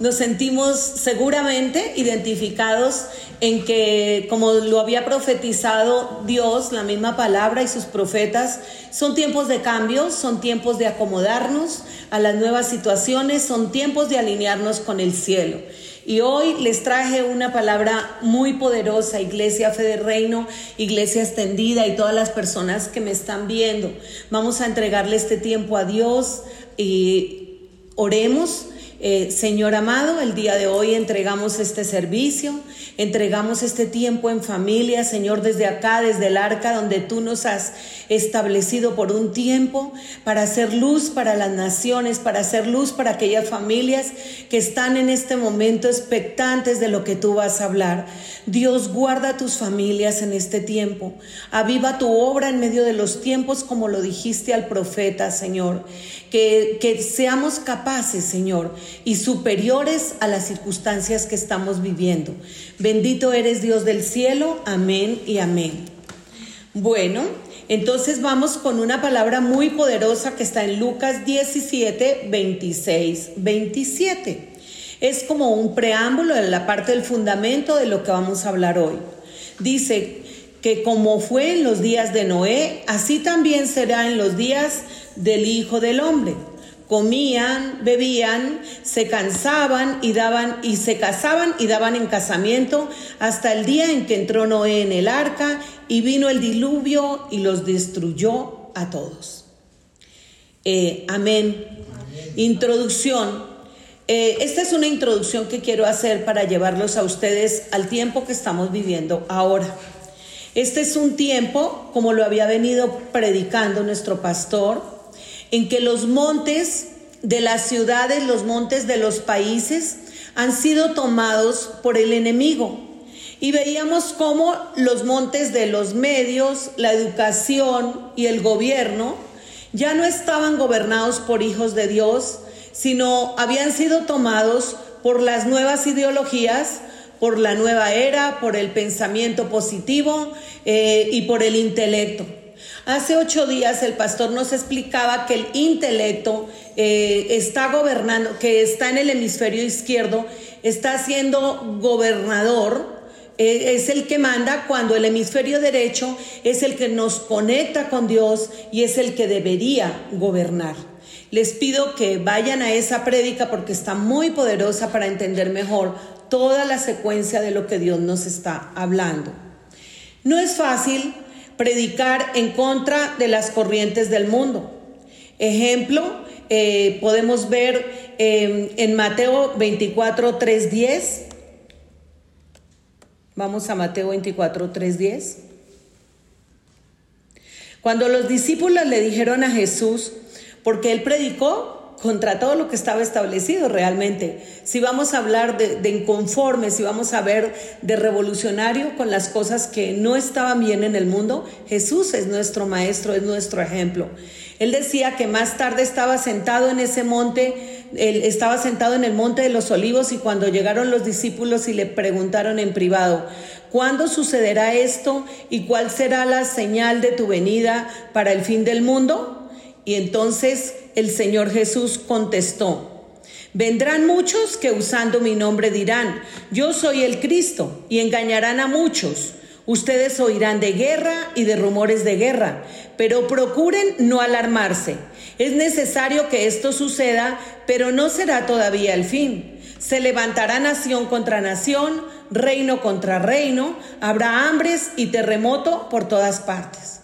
nos sentimos seguramente identificados en que, como lo había profetizado Dios, la misma palabra y sus profetas, son tiempos de cambio, son tiempos de acomodarnos a las nuevas situaciones, son tiempos de alinearnos con el cielo. Y hoy les traje una palabra muy poderosa, Iglesia Fe de Reino, Iglesia extendida y todas las personas que me están viendo. Vamos a entregarle este tiempo a Dios y oremos eh, Señor amado, el día de hoy entregamos este servicio, entregamos este tiempo en familia, Señor, desde acá, desde el arca donde tú nos has establecido por un tiempo para hacer luz para las naciones, para hacer luz para aquellas familias que están en este momento expectantes de lo que tú vas a hablar. Dios, guarda tus familias en este tiempo. Aviva tu obra en medio de los tiempos como lo dijiste al profeta, Señor. Que, que seamos capaces, Señor, y superiores a las circunstancias que estamos viviendo. Bendito eres Dios del cielo, amén y amén. Bueno, entonces vamos con una palabra muy poderosa que está en Lucas 17, 26, 27. Es como un preámbulo en la parte del fundamento de lo que vamos a hablar hoy. Dice que como fue en los días de Noé, así también será en los días del Hijo del Hombre comían, bebían, se cansaban y daban y se casaban y daban en casamiento hasta el día en que entró Noé en el arca y vino el diluvio y los destruyó a todos. Eh, amén. Introducción. Eh, esta es una introducción que quiero hacer para llevarlos a ustedes al tiempo que estamos viviendo ahora. Este es un tiempo, como lo había venido predicando nuestro pastor, en que los montes de las ciudades, los montes de los países han sido tomados por el enemigo. Y veíamos cómo los montes de los medios, la educación y el gobierno ya no estaban gobernados por hijos de Dios, sino habían sido tomados por las nuevas ideologías, por la nueva era, por el pensamiento positivo eh, y por el intelecto. Hace ocho días el pastor nos explicaba que el intelecto eh, está gobernando, que está en el hemisferio izquierdo, está siendo gobernador, eh, es el que manda cuando el hemisferio derecho es el que nos conecta con Dios y es el que debería gobernar. Les pido que vayan a esa prédica porque está muy poderosa para entender mejor toda la secuencia de lo que Dios nos está hablando. No es fácil predicar en contra de las corrientes del mundo. Ejemplo, eh, podemos ver em, en Mateo 24, 3, 10. Vamos a Mateo 24, 3, 10. Cuando los discípulos le dijeron a Jesús, porque él predicó contra todo lo que estaba establecido realmente. Si vamos a hablar de, de, inconforme, si vamos a ver de revolucionario con las cosas que no estaban bien en el mundo, Jesús es nuestro maestro, es nuestro ejemplo. Él decía que más tarde estaba sentado en ese monte, él estaba sentado en el monte de los olivos y cuando llegaron los discípulos y le preguntaron en privado, ¿cuándo sucederá esto y cuál será la señal de tu venida para el fin del mundo? Y entonces el Señor Jesús contestó, vendrán muchos que usando mi nombre dirán, yo soy el Cristo, y engañarán a muchos. Ustedes oirán de guerra y de rumores de guerra, pero procuren no alarmarse. Es necesario que esto suceda, pero no será todavía el fin. Se levantará nación contra nación, reino contra reino, habrá hambres y terremoto por todas partes.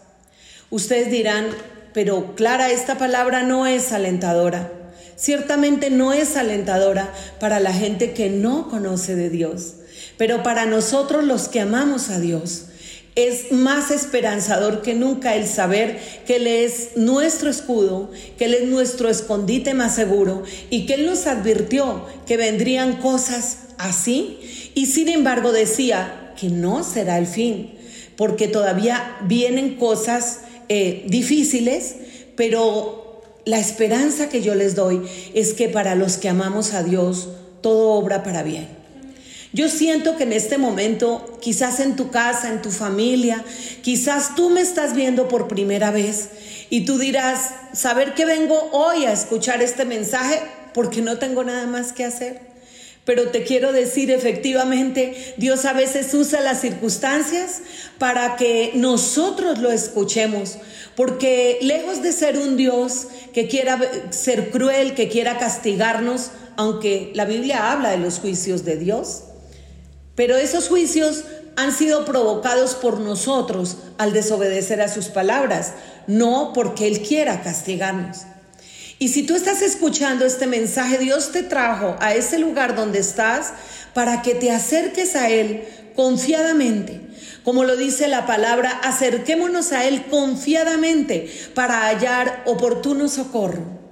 Ustedes dirán, pero Clara, esta palabra no es alentadora. Ciertamente no es alentadora para la gente que no conoce de Dios, pero para nosotros los que amamos a Dios. Es más esperanzador que nunca el saber que Él es nuestro escudo, que Él es nuestro escondite más seguro y que Él nos advirtió que vendrían cosas así y sin embargo decía que no será el fin, porque todavía vienen cosas eh, difíciles, pero la esperanza que yo les doy es que para los que amamos a Dios, todo obra para bien. Yo siento que en este momento, quizás en tu casa, en tu familia, quizás tú me estás viendo por primera vez y tú dirás, saber que vengo hoy a escuchar este mensaje porque no tengo nada más que hacer. Pero te quiero decir, efectivamente, Dios a veces usa las circunstancias para que nosotros lo escuchemos. Porque lejos de ser un Dios que quiera ser cruel, que quiera castigarnos, aunque la Biblia habla de los juicios de Dios, pero esos juicios han sido provocados por nosotros al desobedecer a sus palabras, no porque Él quiera castigarnos. Y si tú estás escuchando este mensaje, Dios te trajo a ese lugar donde estás para que te acerques a Él confiadamente. Como lo dice la palabra, acerquémonos a Él confiadamente para hallar oportuno socorro.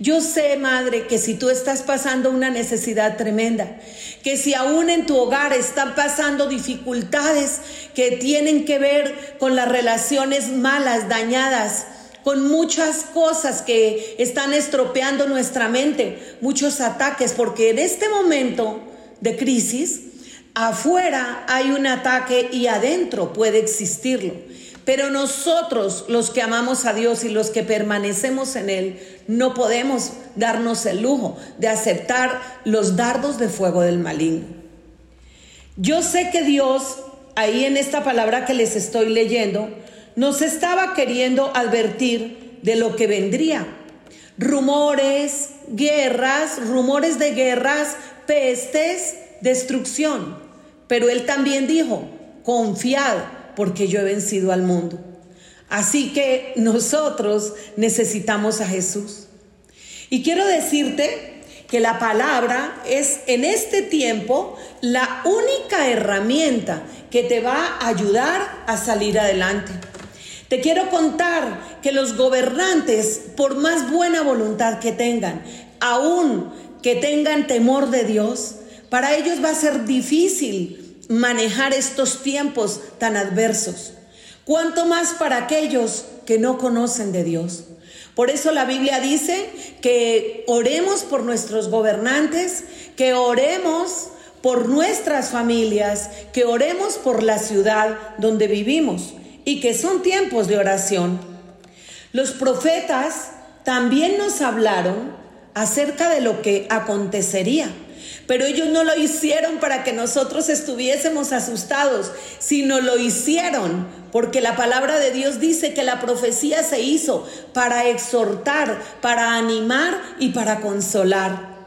Yo sé, madre, que si tú estás pasando una necesidad tremenda, que si aún en tu hogar están pasando dificultades que tienen que ver con las relaciones malas, dañadas, con muchas cosas que están estropeando nuestra mente, muchos ataques, porque en este momento de crisis, afuera hay un ataque y adentro puede existirlo. Pero nosotros, los que amamos a Dios y los que permanecemos en Él, no podemos darnos el lujo de aceptar los dardos de fuego del maligno. Yo sé que Dios, ahí en esta palabra que les estoy leyendo, nos estaba queriendo advertir de lo que vendría. Rumores, guerras, rumores de guerras, pestes, destrucción. Pero Él también dijo, confiad porque yo he vencido al mundo. Así que nosotros necesitamos a Jesús. Y quiero decirte que la palabra es en este tiempo la única herramienta que te va a ayudar a salir adelante. Te quiero contar que los gobernantes, por más buena voluntad que tengan, aún que tengan temor de Dios, para ellos va a ser difícil manejar estos tiempos tan adversos. Cuanto más para aquellos que no conocen de Dios. Por eso la Biblia dice que oremos por nuestros gobernantes, que oremos por nuestras familias, que oremos por la ciudad donde vivimos y que son tiempos de oración. Los profetas también nos hablaron acerca de lo que acontecería. Pero ellos no lo hicieron para que nosotros estuviésemos asustados, sino lo hicieron porque la palabra de Dios dice que la profecía se hizo para exhortar, para animar y para consolar.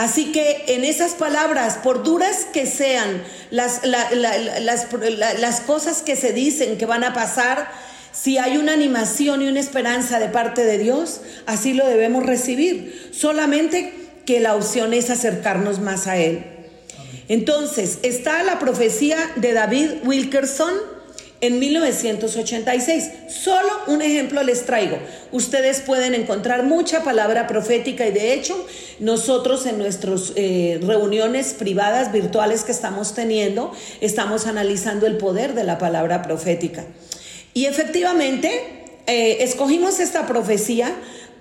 Así que en esas palabras, por duras que sean las, las, cosas que se dicen que van a pasar, si hay una animación y una esperanza de parte de Dios, así lo debemos recibir. Solamente que la opción es acercarnos más a Él. Entonces, está la profecía de David Wilkerson en 1986. Solo un ejemplo les traigo. Ustedes pueden encontrar mucha palabra profética y de hecho nosotros en nuestras eh, reuniones privadas virtuales que estamos teniendo estamos analizando el poder de la palabra profética. Y efectivamente eh, escogimos esta profecía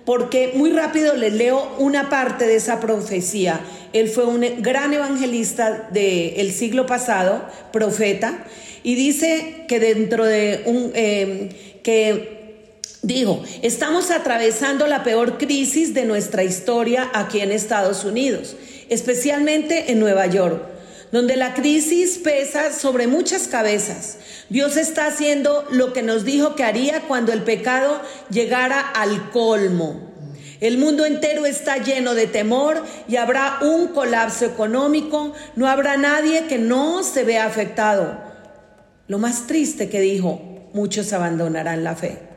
porque muy rápido les leo una parte de esa profecía. Él fue un gran evangelista del siglo pasado, profeta, y dice que dentro de un... Eh, que Dijo, estamos atravesando la peor crisis de nuestra historia aquí en Estados Unidos, especialmente en Nueva York donde la crisis pesa sobre muchas cabezas. Dios está haciendo lo que nos dijo que haría cuando el pecado llegara al colmo. El mundo entero está lleno de temor y habrá un colapso económico. No habrá nadie que no se vea afectado. Lo más triste que dijo, muchos abandonarán la fe.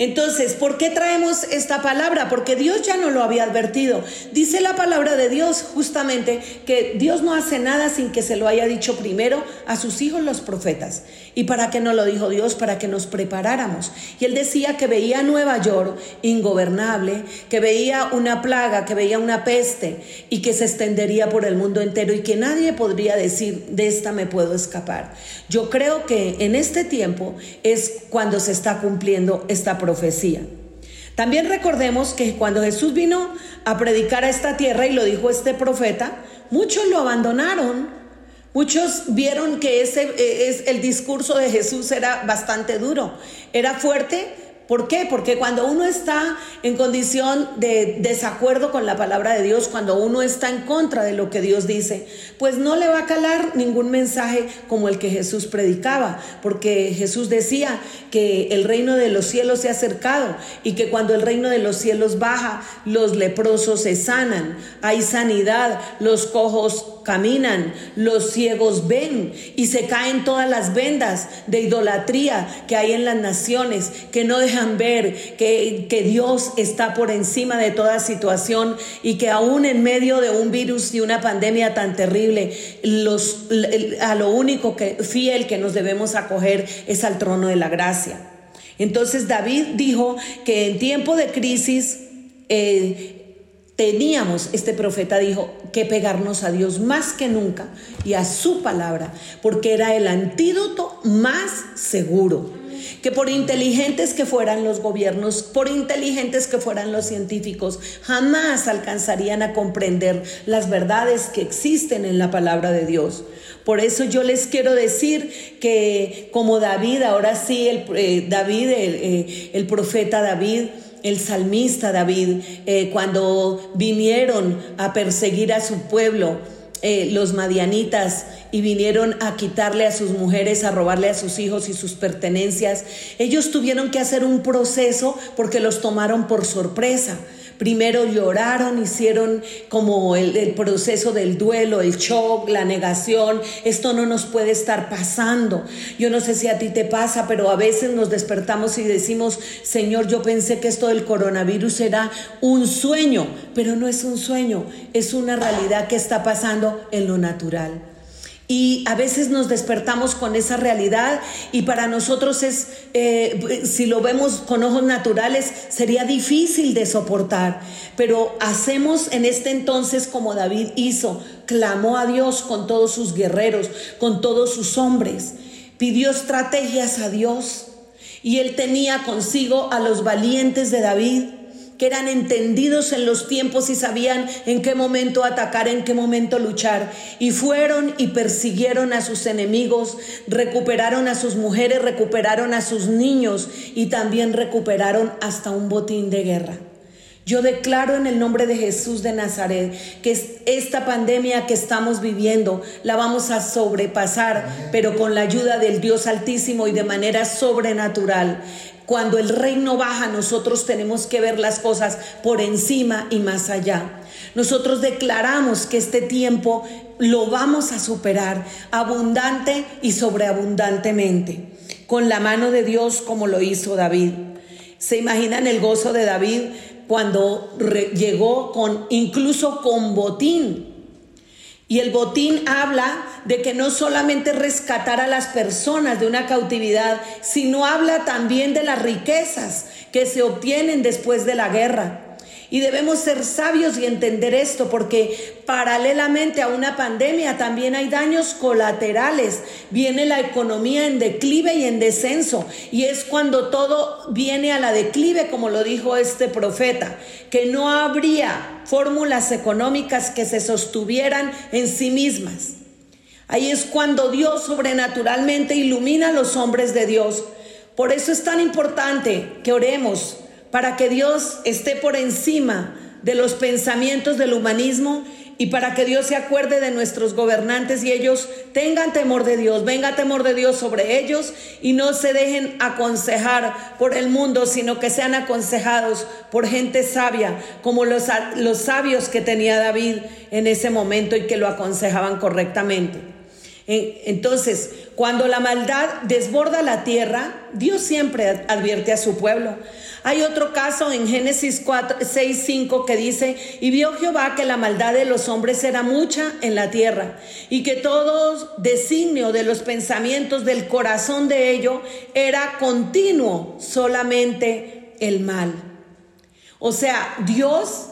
Entonces, ¿por qué traemos esta palabra? Porque Dios ya no lo había advertido. Dice la palabra de Dios justamente que Dios no hace nada sin que se lo haya dicho primero a sus hijos los profetas. ¿Y para qué no lo dijo Dios? Para que nos preparáramos. Y él decía que veía Nueva York ingobernable, que veía una plaga, que veía una peste y que se extendería por el mundo entero y que nadie podría decir, de esta me puedo escapar. Yo creo que en este tiempo es cuando se está cumpliendo esta promesa profecía. También recordemos que cuando Jesús vino a predicar a esta tierra y lo dijo este profeta, muchos lo abandonaron. Muchos vieron que ese e, es el discurso de Jesús era bastante duro, era fuerte, ¿Por qué? Porque cuando uno está en condición de desacuerdo con la palabra de Dios, cuando uno está en contra de lo que Dios dice, pues no le va a calar ningún mensaje como el que Jesús predicaba, porque Jesús decía que el reino de los cielos se ha acercado y que cuando el reino de los cielos baja, los leprosos se sanan, hay sanidad, los cojos caminan, los ciegos ven y se caen todas las vendas de idolatría que hay en las naciones, que no dejan ver que, que Dios está por encima de toda situación y que aún en medio de un virus y una pandemia tan terrible, los, a lo único que fiel que nos debemos acoger es al trono de la gracia. Entonces David dijo que en tiempo de crisis eh, teníamos, este profeta dijo, que pegarnos a Dios más que nunca y a su palabra, porque era el antídoto más seguro. Que por inteligentes que fueran los gobiernos, por inteligentes que fueran los científicos, jamás alcanzarían a comprender las verdades que existen en la palabra de Dios. Por eso yo les quiero decir que como David, ahora sí, el, eh, David, eh, el profeta David, el salmista David, eh, cuando vinieron a perseguir a su pueblo, eh, los madianitas, y vinieron a quitarle a sus mujeres, a robarle a sus hijos y sus pertenencias, ellos tuvieron que hacer un proceso porque los tomaron por sorpresa. Primero lloraron, hicieron como el, proceso del duelo, el shock, la negación. Esto no nos puede estar pasando. Yo no sé si a ti te pasa, pero a veces nos despertamos y decimos, Señor, yo pensé que esto del coronavirus era un sueño, pero no es un sueño, es una realidad que está pasando en lo natural. Y a veces nos despertamos con esa realidad y para nosotros es, eh, si lo vemos con ojos naturales, sería difícil de soportar. Pero hacemos en este entonces como David hizo, clamó a Dios con todos sus guerreros, con todos sus hombres, pidió estrategias a Dios y él tenía consigo a los valientes de David que eran entendidos en los tiempos y sabían en qué momento atacar, en qué momento luchar. Y fueron y persiguieron a sus enemigos, recuperaron a sus mujeres, recuperaron a sus niños y también recuperaron hasta un botín de guerra. Yo declaro en el nombre de Jesús de Nazaret que esta pandemia que estamos viviendo la vamos a sobrepasar, pero con la ayuda del Dios Altísimo y de manera sobrenatural. Cuando el reino baja, nosotros tenemos que ver las cosas por encima y más allá. Nosotros declaramos que este tiempo lo vamos a superar abundante y sobreabundantemente, con la mano de Dios como lo hizo David. ¿Se imaginan el gozo de David cuando llegó con incluso con botín y el botín habla de que no solamente rescatar a las personas de una cautividad, sino habla también de las riquezas que se obtienen después de la guerra. Y debemos ser sabios y entender esto porque paralelamente a una pandemia también hay daños colaterales. Viene la economía en declive y en descenso. Y es cuando todo viene a la declive, como lo dijo este profeta, que no habría fórmulas económicas que se sostuvieran en sí mismas. Ahí es cuando Dios sobrenaturalmente ilumina a los hombres de Dios. Por eso es tan importante que oremos para que Dios esté por encima de los pensamientos del humanismo y para que Dios se acuerde de nuestros gobernantes y ellos tengan temor de Dios, venga temor de Dios sobre ellos y no se dejen aconsejar por el mundo, sino que sean aconsejados por gente sabia, como los, los sabios que tenía David en ese momento y que lo aconsejaban correctamente. Entonces, cuando la maldad desborda la tierra, Dios siempre advierte a su pueblo. Hay otro caso en Génesis 4, 6, 5 que dice, y vio Jehová que la maldad de los hombres era mucha en la tierra, y que todo designio de los pensamientos del corazón de ellos era continuo, solamente el mal. O sea, Dios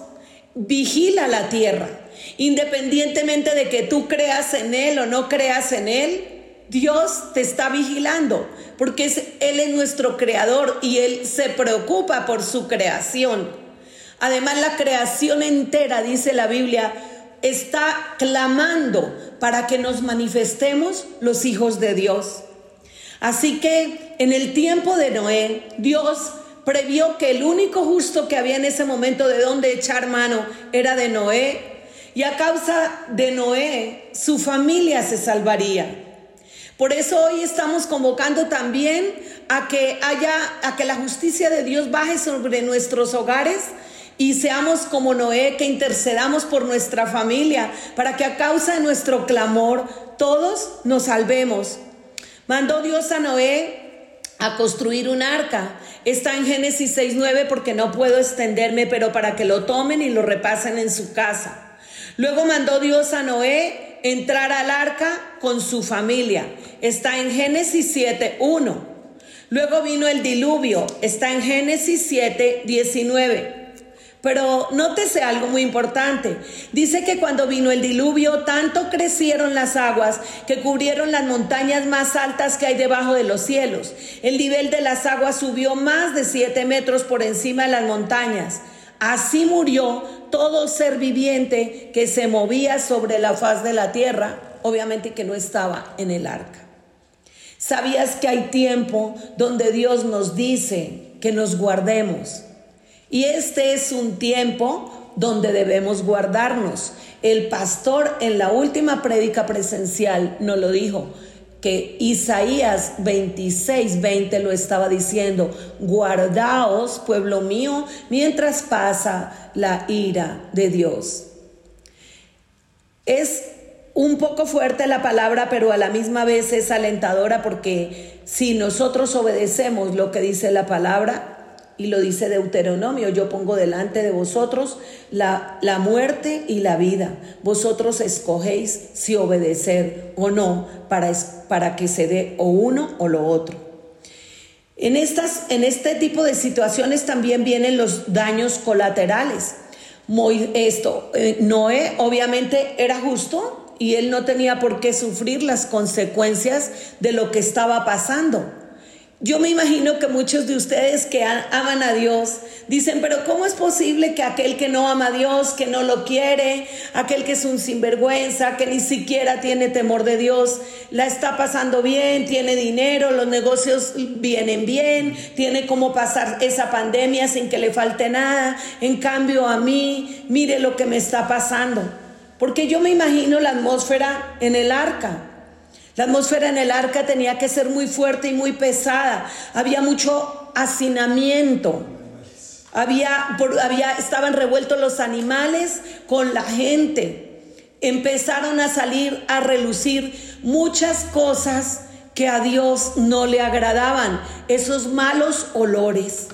vigila la tierra, independientemente de que tú creas en Él o no creas en Él. Dios te está vigilando porque Él es nuestro creador y Él se preocupa por su creación. Además, la creación entera, dice la Biblia, está clamando para que nos manifestemos los hijos de Dios. Así que en el tiempo de Noé, Dios previó que el único justo que había en ese momento de donde echar mano era de Noé. Y a causa de Noé, su familia se salvaría. Por eso hoy estamos convocando también a que haya, a que la justicia de Dios baje sobre nuestros hogares y seamos como Noé, que intercedamos por nuestra familia, para que a causa de nuestro clamor todos nos salvemos. Mandó Dios a Noé a construir un arca. Está en Génesis 6.9 porque no puedo extenderme, pero para que lo tomen y lo repasen en su casa. Luego mandó Dios a Noé entrar al arca con su familia. Está en Génesis 7.1. Luego vino el diluvio. Está en Génesis 7.19. Pero nótese algo muy importante. Dice que cuando vino el diluvio, tanto crecieron las aguas que cubrieron las montañas más altas que hay debajo de los cielos. El nivel de las aguas subió más de siete metros por encima de las montañas. Así murió todo ser viviente que se movía sobre la faz de la tierra, obviamente que no estaba en el arca. ¿Sabías que hay tiempo donde Dios nos dice que nos guardemos? Y este es un tiempo donde debemos guardarnos. El pastor en la última prédica presencial nos lo dijo, que Isaías 26, 20 lo estaba diciendo, guardaos, pueblo mío, mientras pasa la ira de Dios. Es un poco fuerte la palabra, pero a la misma vez es alentadora porque si nosotros obedecemos lo que dice la palabra, y lo dice Deuteronomio, yo pongo delante de vosotros la, la, muerte y la vida. Vosotros escogéis si obedecer o no para, para que se dé o uno o lo otro. En, estas, en este tipo de situaciones también vienen los daños colaterales. esto, eh, Noé obviamente era justo y él no tenía por qué sufrir las consecuencias de lo que estaba pasando. Yo me imagino que muchos de ustedes que aman a Dios dicen, pero ¿cómo es posible que aquel que no ama a Dios, que no lo quiere, aquel que es un sinvergüenza, que ni siquiera tiene temor de Dios, la está pasando bien, tiene dinero, los negocios vienen bien, tiene cómo pasar esa pandemia sin que le falte nada? En cambio a mí, mire lo que me está pasando. Porque yo me imagino la atmósfera en el arca. La atmósfera en el arca tenía que ser muy fuerte y muy pesada. Había mucho hacinamiento. Había, había, estaban revueltos los animales con la gente. Empezaron a salir a relucir muchas cosas que a Dios no le agradaban, esos malos olores.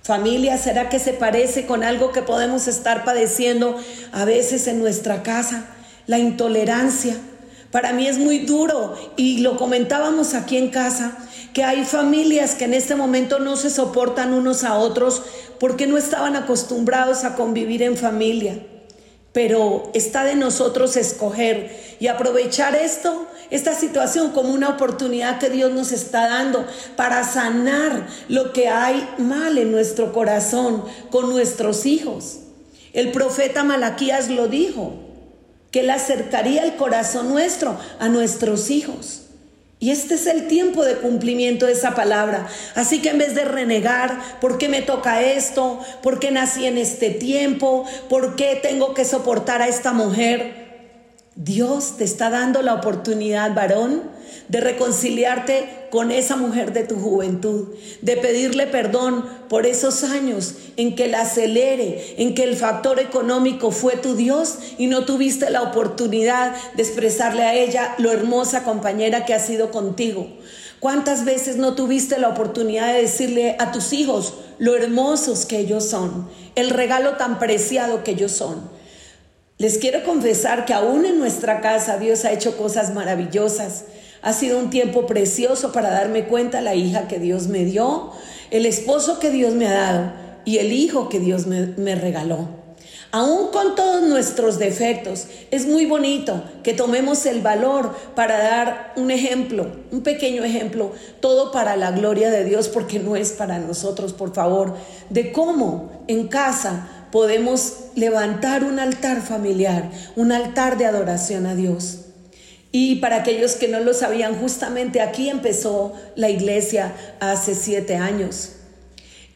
Familia, ¿será que se parece con algo que podemos estar padeciendo a veces en nuestra casa? La intolerancia para mí es muy duro y lo comentábamos aquí en casa, que hay familias que en este momento no se soportan unos a otros porque no estaban acostumbrados a convivir en familia. Pero está de nosotros escoger y aprovechar esto, esta situación como una oportunidad que Dios nos está dando para sanar lo que hay mal en nuestro corazón con nuestros hijos. El profeta Malaquías lo dijo que acercaría el corazón nuestro a nuestros hijos. Y este es el tiempo de cumplimiento de esa palabra. Así que en vez de renegar, ¿por qué me toca esto? ¿Por qué nací en este tiempo? ¿Por qué tengo que soportar a esta mujer? Dios te está dando la oportunidad, varón, de reconciliarte con esa mujer de tu juventud, de pedirle perdón por esos años en que la acelere, en que el factor económico fue tu Dios y no tuviste la oportunidad de expresarle a ella lo hermosa compañera que ha sido contigo. ¿Cuántas veces no tuviste la oportunidad de decirle a tus hijos lo hermosos que ellos son, el regalo tan preciado que ellos son? Les quiero confesar que aún en nuestra casa Dios ha hecho cosas maravillosas. Ha sido un tiempo precioso para darme cuenta la hija que Dios me dio, el esposo que Dios me ha dado y el hijo que Dios me, regaló. Aún con todos nuestros defectos, es muy bonito que tomemos el valor para dar un ejemplo, un pequeño ejemplo, todo para la gloria de Dios, porque no es para nosotros, por favor, de cómo en casa podemos levantar un altar familiar, un altar de adoración a Dios. Y para aquellos que no lo sabían, justamente aquí empezó la iglesia hace siete años.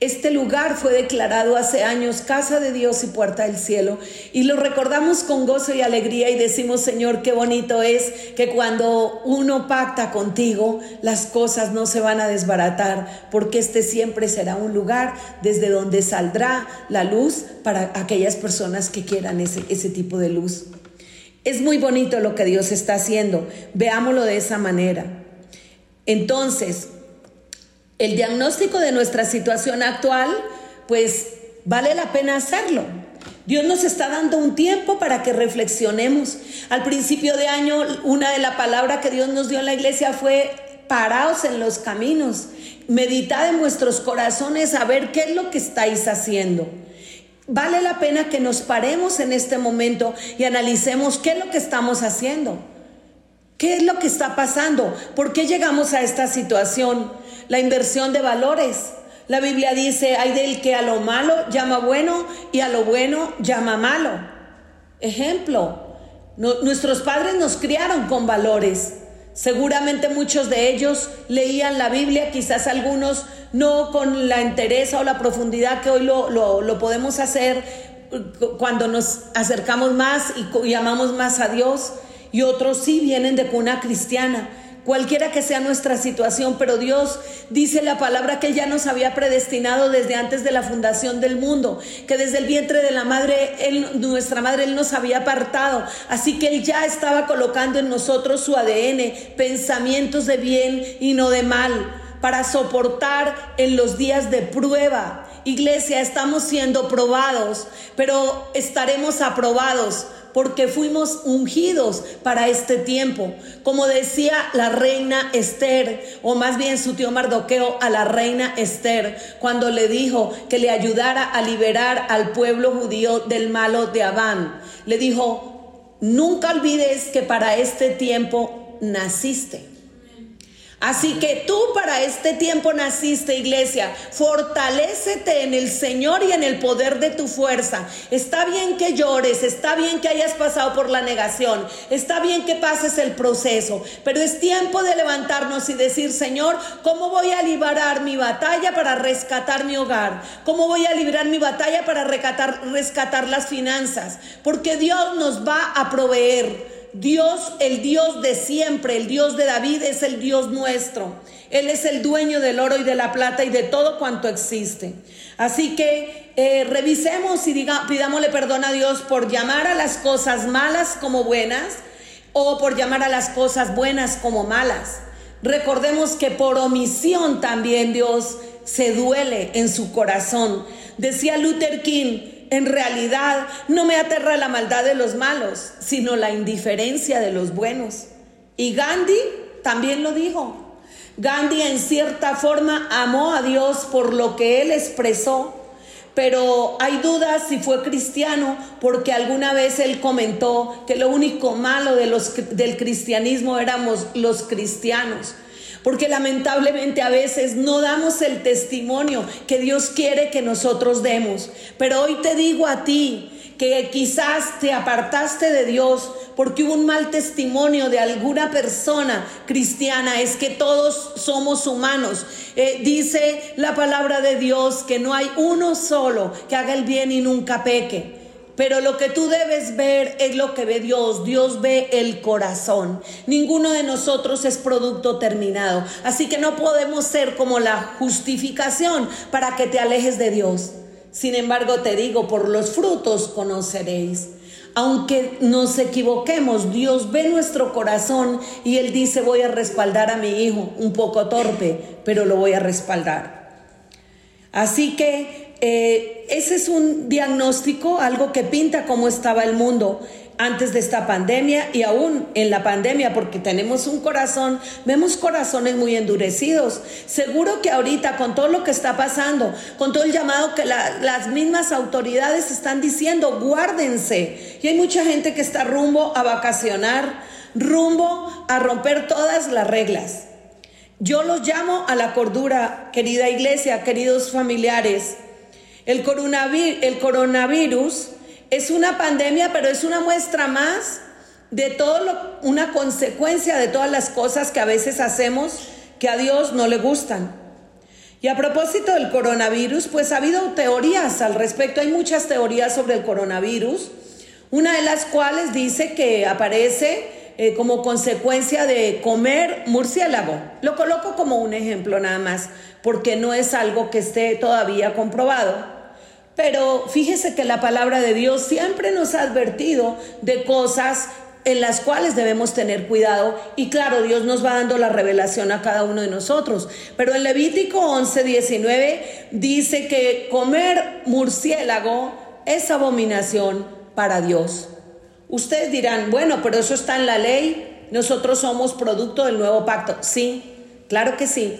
Este lugar fue declarado hace años casa de Dios y puerta del cielo y lo recordamos con gozo y alegría y decimos, Señor, qué bonito es que cuando uno pacta contigo, las cosas no se van a desbaratar, porque este siempre será un lugar desde donde saldrá la luz para aquellas personas que quieran ese, ese tipo de luz. Es muy bonito lo que Dios está haciendo, veámoslo de esa manera. Entonces, el diagnóstico de nuestra situación actual, pues vale la pena hacerlo. Dios nos está dando un tiempo para que reflexionemos. Al principio de año, una de las palabras que Dios nos dio en la iglesia fue paraos en los caminos, meditad en vuestros corazones a ver qué es lo que estáis haciendo. Vale la pena que nos paremos en este momento y analicemos qué es lo que estamos haciendo. ¿Qué es lo que está pasando? ¿Por qué llegamos a esta situación? La inversión de valores. La Biblia dice, hay del que a lo malo llama bueno y a lo bueno llama malo. Ejemplo, nuestros padres nos criaron con valores. Seguramente muchos de ellos leían la Biblia, quizás algunos no con la entereza o la profundidad que hoy lo, lo podemos hacer cuando nos acercamos más y llamamos más a Dios. Y otros sí vienen de cuna cristiana cualquiera que sea nuestra situación, pero Dios dice la palabra que Él ya nos había predestinado desde antes de la fundación del mundo, que desde el vientre de la madre, nuestra madre, Él nos había apartado, así que Él ya estaba colocando en nosotros su ADN, pensamientos de bien y no de mal, para soportar en los días de prueba. Iglesia, estamos siendo probados, pero estaremos aprobados porque fuimos ungidos para este tiempo. Como decía la reina Esther, o más bien su tío Mardoqueo a la reina Esther, cuando le dijo que le ayudara a liberar al pueblo judío del malo de Abán. Le dijo, nunca olvides que para este tiempo naciste. Así que tú para este tiempo naciste, iglesia. Fortalécete en el Señor y en el poder de tu fuerza. Está bien que llores, está bien que hayas pasado por la negación, está bien que pases el proceso, pero es tiempo de levantarnos y decir, Señor, ¿cómo voy a librar mi batalla para rescatar mi hogar? ¿Cómo voy a librar mi batalla para rescatar, rescatar las finanzas? Porque Dios nos va a proveer. Dios, el Dios de siempre, el Dios de David es el Dios nuestro. Él es el dueño del oro y de la plata y de todo cuanto existe. Así que eh, revisemos y diga, pidámosle perdón a Dios por llamar a las cosas malas como buenas o por llamar a las cosas buenas como malas. Recordemos que por omisión también Dios se duele en su corazón. Decía Luther King, en realidad no me aterra la maldad de los malos, sino la indiferencia de los buenos. Y Gandhi también lo dijo. Gandhi en cierta forma amó a Dios por lo que él expresó, pero hay dudas si fue cristiano porque alguna vez él comentó que lo único malo del cristianismo éramos los cristianos porque lamentablemente a veces no damos el testimonio que Dios quiere que nosotros demos. Pero hoy te digo a ti que quizás te apartaste de Dios porque hubo un mal testimonio de alguna persona cristiana, es que todos somos humanos. Eh, dice la palabra de Dios que no hay uno solo que haga el bien y nunca peque. Pero lo que tú debes ver es lo que ve Dios. Dios ve el corazón. Ninguno de nosotros es producto terminado. Así que no podemos ser como la justificación para que te alejes de Dios. Sin embargo, te digo, por los frutos conoceréis. Aunque nos equivoquemos, Dios ve nuestro corazón y Él dice, voy a respaldar a mi hijo, un poco torpe, pero lo voy a respaldar. Así que eh, ese es un diagnóstico, algo que pinta cómo estaba el mundo antes de esta pandemia y aún en la pandemia, porque tenemos un corazón, vemos corazones muy endurecidos. Seguro que ahorita con todo lo que está pasando, con todo el llamado que las mismas autoridades están diciendo, guárdense. Y hay mucha gente que está rumbo a vacacionar, rumbo a romper todas las reglas. Yo los llamo a la cordura, querida iglesia, queridos familiares. El coronavirus, es una pandemia, pero es una muestra más de todo lo, una consecuencia de todas las cosas que a veces hacemos que a Dios no le gustan. Y a propósito del coronavirus, pues ha habido teorías al respecto. Hay muchas teorías sobre el coronavirus, una de las cuales dice que aparece eh, como consecuencia de comer murciélago. Lo coloco como un ejemplo nada más, porque no es algo que esté todavía comprobado. Pero fíjese que la palabra de Dios siempre nos ha advertido de cosas en las cuales debemos tener cuidado y claro, Dios nos va dando la revelación a cada uno de nosotros. Pero en Levítico 11, 19 dice que comer murciélago es abominación para Dios. Ustedes dirán, bueno, pero eso está en la ley, nosotros somos producto del nuevo pacto. Sí, claro que sí.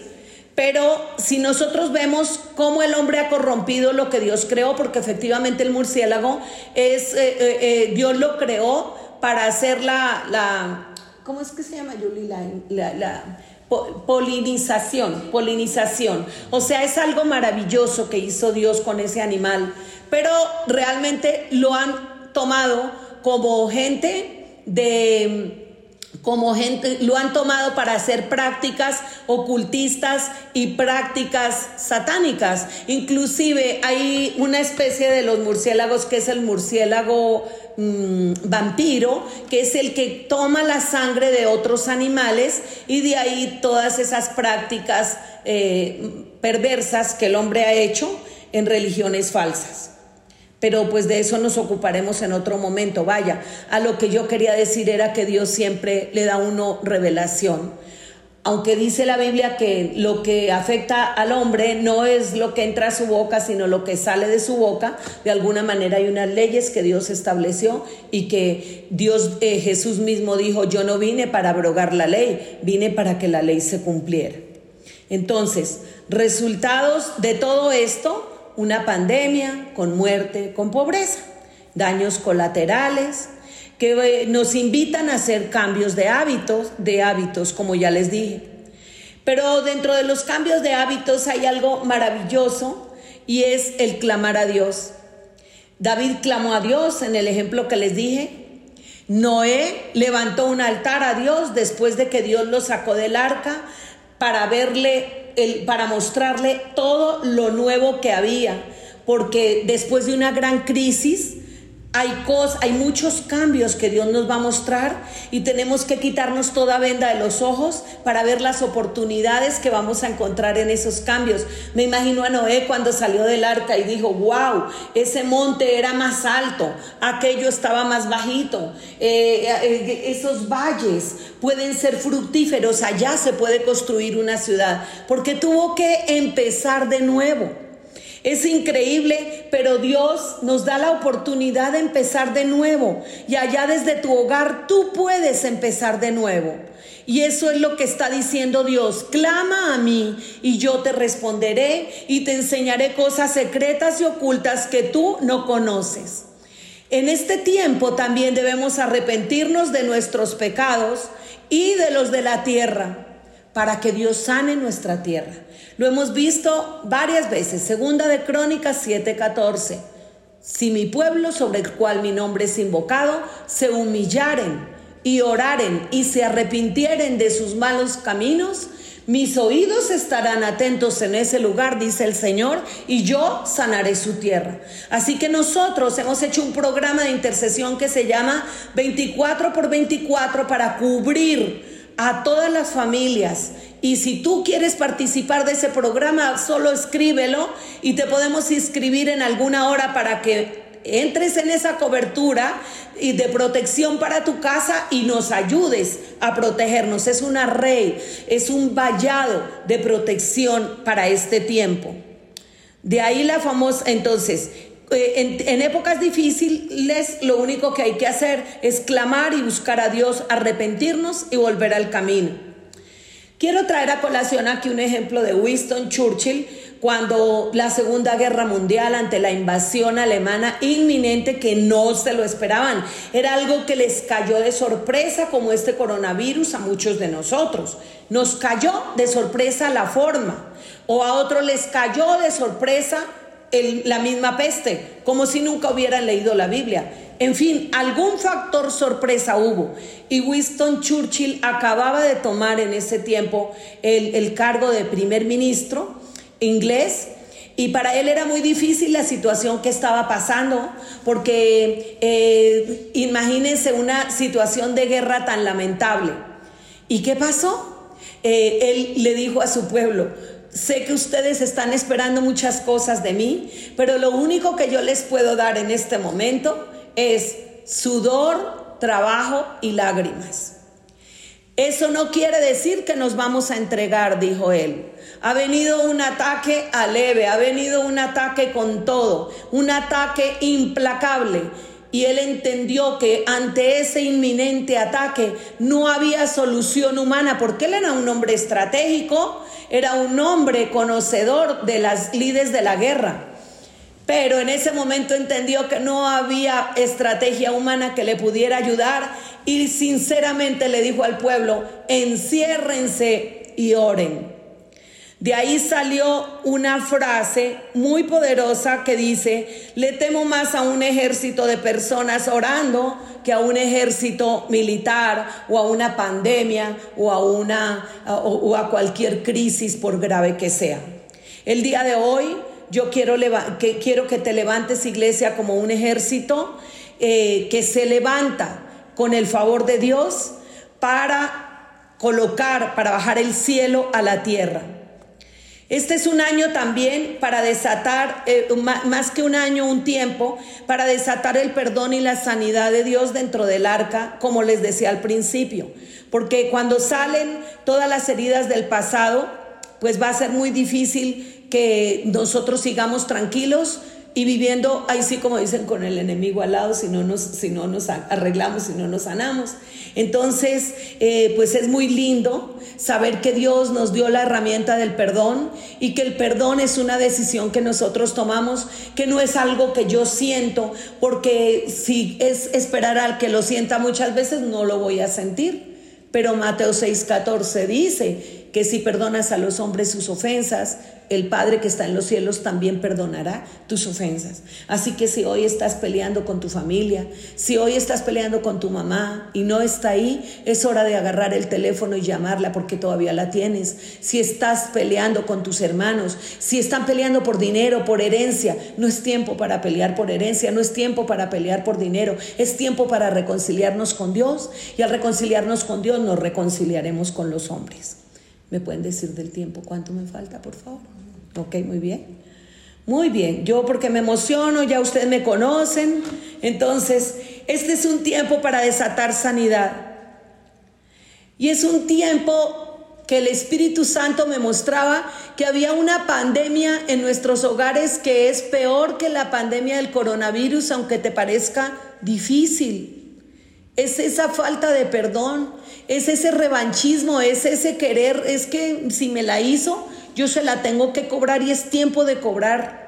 Pero si nosotros vemos cómo el hombre ha corrompido lo que Dios creó, porque efectivamente el murciélago es, eh, eh, eh, Dios lo creó para hacer la, la ¿cómo es que se llama, Yuli? La, la, polinización, polinización. O sea, es algo maravilloso que hizo Dios con ese animal, pero realmente lo han tomado como gente de como gente lo han tomado para hacer prácticas ocultistas y prácticas satánicas. Inclusive hay una especie de los murciélagos que es el murciélago mm, vampiro, que es el que toma la sangre de otros animales y de ahí todas esas prácticas eh, perversas que el hombre ha hecho en religiones falsas pero pues de eso nos ocuparemos en otro momento. Vaya, a lo que yo quería decir era que Dios siempre le da a uno revelación. Aunque dice la Biblia que lo que afecta al hombre no es lo que entra a su boca, sino lo que sale de su boca, de alguna manera hay unas leyes que Dios estableció y que Dios, eh, Jesús mismo dijo, yo no vine para abrogar la ley, vine para que la ley se cumpliera. Entonces, resultados de todo esto, una pandemia con muerte, con pobreza, daños colaterales que eh, nos invitan a hacer cambios de hábitos, de hábitos, como ya les dije. Pero dentro de los cambios de hábitos hay algo maravilloso y es el clamar a Dios. David clamó a Dios en el ejemplo que les dije. Noé levantó un altar a Dios después de que Dios lo sacó del arca para verle para mostrarle todo lo nuevo que había, porque después de una gran crisis, hay, cosas, hay muchos cambios que Dios nos va a mostrar y tenemos que quitarnos toda venda de los ojos para ver las oportunidades que vamos a encontrar en esos cambios. Me imagino a Noé cuando salió del arca y dijo, wow, ese monte era más alto, aquello estaba más bajito, eh, eh, esos valles pueden ser fructíferos, allá se puede construir una ciudad, porque tuvo que empezar de nuevo. Es increíble, pero Dios nos da la oportunidad de empezar de nuevo. Y allá desde tu hogar tú puedes empezar de nuevo. Y eso es lo que está diciendo Dios. Clama a mí y yo te responderé y te enseñaré cosas secretas y ocultas que tú no conoces. En este tiempo también debemos arrepentirnos de nuestros pecados y de los de la tierra para que Dios sane nuestra tierra. Lo hemos visto varias veces. Segunda de Crónicas 7:14. Si mi pueblo sobre el cual mi nombre es invocado se humillaren y oraren y se arrepintieren de sus malos caminos, mis oídos estarán atentos en ese lugar, dice el Señor, y yo sanaré su tierra. Así que nosotros hemos hecho un programa de intercesión que se llama 24 por 24 para cubrir a todas las familias. Y si tú quieres participar de ese programa, solo escríbelo y te podemos inscribir en alguna hora para que entres en esa cobertura y de protección para tu casa y nos ayudes a protegernos. Es una red, es un vallado de protección para este tiempo. De ahí la famosa, entonces, eh, en, épocas difíciles lo único que hay que hacer es clamar y buscar a Dios, arrepentirnos y volver al camino. Quiero traer a colación aquí un ejemplo de Winston Churchill cuando la Segunda Guerra Mundial ante la invasión alemana inminente que no se lo esperaban. Era algo que les cayó de sorpresa como este coronavirus a muchos de nosotros. Nos cayó de sorpresa la forma o a otros les cayó de sorpresa la misma peste, como si nunca hubieran leído la Biblia. En fin, algún factor sorpresa hubo. Y Winston Churchill acababa de tomar en ese tiempo el, el cargo de primer ministro inglés y para él era muy difícil la situación que estaba pasando, porque eh, imagínense una situación de guerra tan lamentable. ¿Y qué pasó? Eh, él le dijo a su pueblo, sé que ustedes están esperando muchas cosas de mí, pero lo único que yo les puedo dar en este momento es sudor, trabajo y lágrimas. Eso no quiere decir que nos vamos a entregar, dijo él. Ha venido un ataque a leve, ha venido un ataque con todo, un ataque implacable. Y él entendió que ante ese inminente ataque no había solución humana, porque él era un hombre estratégico, era un hombre conocedor de las lides de la guerra. Pero en ese momento entendió que no había estrategia humana que le pudiera ayudar y sinceramente le dijo al pueblo, enciérrense y oren. De ahí salió una frase muy poderosa que dice, le temo más a un ejército de personas orando que a un ejército militar o a una pandemia o a, una, o, a cualquier crisis por grave que sea. El día de hoy yo quiero que, quiero que te levantes iglesia como un ejército eh, que se levanta con el favor de Dios para colocar, para bajar el cielo a la tierra. Este es un año también para desatar, eh, más que un año, un tiempo, para desatar el perdón y la sanidad de Dios dentro del arca, como les decía al principio. Porque cuando salen todas las heridas del pasado, pues va a ser muy difícil que nosotros sigamos tranquilos y viviendo ahí sí como dicen con el enemigo al lado si no nos, si no nos arreglamos, si no nos sanamos. Entonces, eh, pues es muy lindo saber que Dios nos dio la herramienta del perdón y que el perdón es una decisión que nosotros tomamos, que no es algo que yo siento, porque si es esperar al que lo sienta muchas veces, no lo voy a sentir. Pero Mateo 6:14 dice que si perdonas a los hombres sus ofensas, el Padre que está en los cielos también perdonará tus ofensas. Así que si hoy estás peleando con tu familia, si hoy estás peleando con tu mamá y no está ahí, es hora de agarrar el teléfono y llamarla porque todavía la tienes. Si estás peleando con tus hermanos, si están peleando por dinero, por herencia, no es tiempo para pelear por herencia, no es tiempo para pelear por dinero, es tiempo para reconciliarnos con Dios y al reconciliarnos con Dios nos reconciliaremos con los hombres. ¿Me pueden decir del tiempo cuánto me falta, por favor? Ok, muy bien. Muy bien, yo porque me emociono, ya ustedes me conocen. Entonces, este es un tiempo para desatar sanidad. Y es un tiempo que el Espíritu Santo me mostraba que había una pandemia en nuestros hogares que es peor que la pandemia del coronavirus, aunque te parezca difícil. Es esa falta de perdón, es ese revanchismo, es ese querer, es que si me la hizo, yo se la tengo que cobrar y es tiempo de cobrar.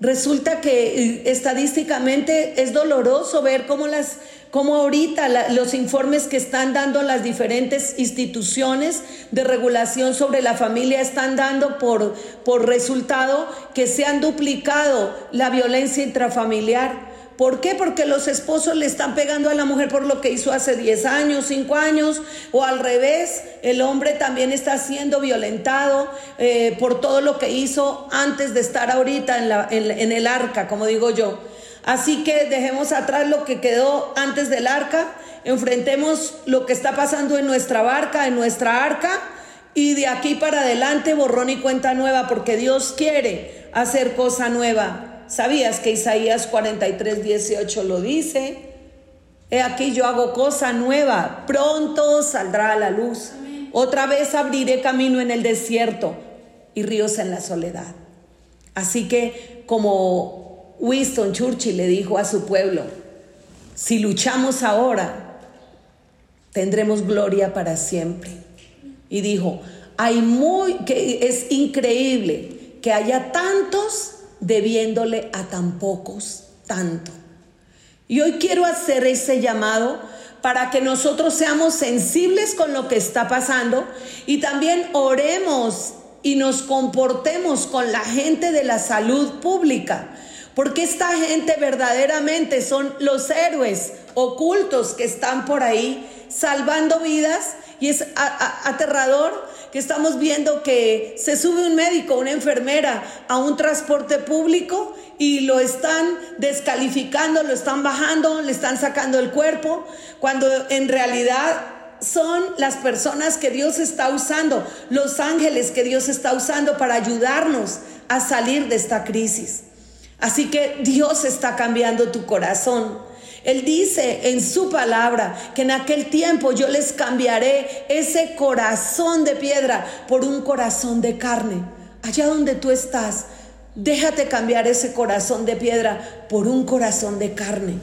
Resulta que eh, estadísticamente es doloroso ver cómo las cómo ahorita los informes que están dando las diferentes instituciones de regulación sobre la familia están dando por, por resultado que se han duplicado la violencia intrafamiliar. ¿Por qué? Porque los esposos le están pegando a la mujer por lo que hizo hace 10 años, 5 años, o al revés, el hombre también está siendo violentado eh, por todo lo que hizo antes de estar ahorita en, la, en el arca, como digo yo. Así que dejemos atrás lo que quedó antes del arca, enfrentemos lo que está pasando en nuestra barca, en nuestra arca, y de aquí para adelante borrón y cuenta nueva, porque Dios quiere hacer cosa nueva. ¿Sabías que Isaías 43, 18 lo dice? He aquí yo hago cosa nueva, pronto saldrá a la luz. Otra vez abriré camino en el desierto y ríos en la soledad. Así que como Winston Churchill le dijo a su pueblo, si luchamos ahora, tendremos gloria para siempre. Y dijo, hay muy que es increíble que haya tantos debiéndole a tan pocos tanto. Y hoy quiero hacer ese llamado para que nosotros seamos sensibles con lo que está pasando y también oremos y nos comportemos con la gente de la salud pública, porque esta gente verdaderamente son los héroes ocultos que están por ahí salvando vidas y es aterrador que estamos viendo que se sube un médico, una enfermera a un transporte público y lo están descalificando, lo están bajando, le están sacando el cuerpo, cuando en realidad son las personas que Dios está usando, los ángeles que Dios está usando para ayudarnos a salir de esta crisis. Así que Dios está cambiando tu corazón. Él dice en su palabra que en aquel tiempo yo les cambiaré ese corazón de piedra por un corazón de carne. Allá donde tú estás, déjate cambiar ese corazón de piedra por un corazón de carne.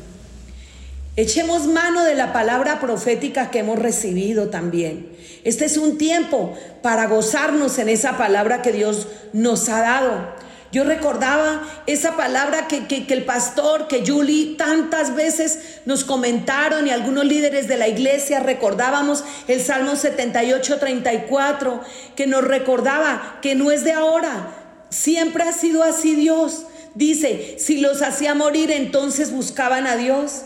Echemos mano de la palabra profética que hemos recibido también. Este es un tiempo para gozarnos en esa palabra que Dios nos ha dado. Yo recordaba esa palabra que, el pastor, que Julie tantas veces nos comentaron y algunos líderes de la iglesia recordábamos el Salmo 78, 34, que nos recordaba que no es de ahora, siempre ha sido así Dios. Dice, si los hacía morir, entonces buscaban a Dios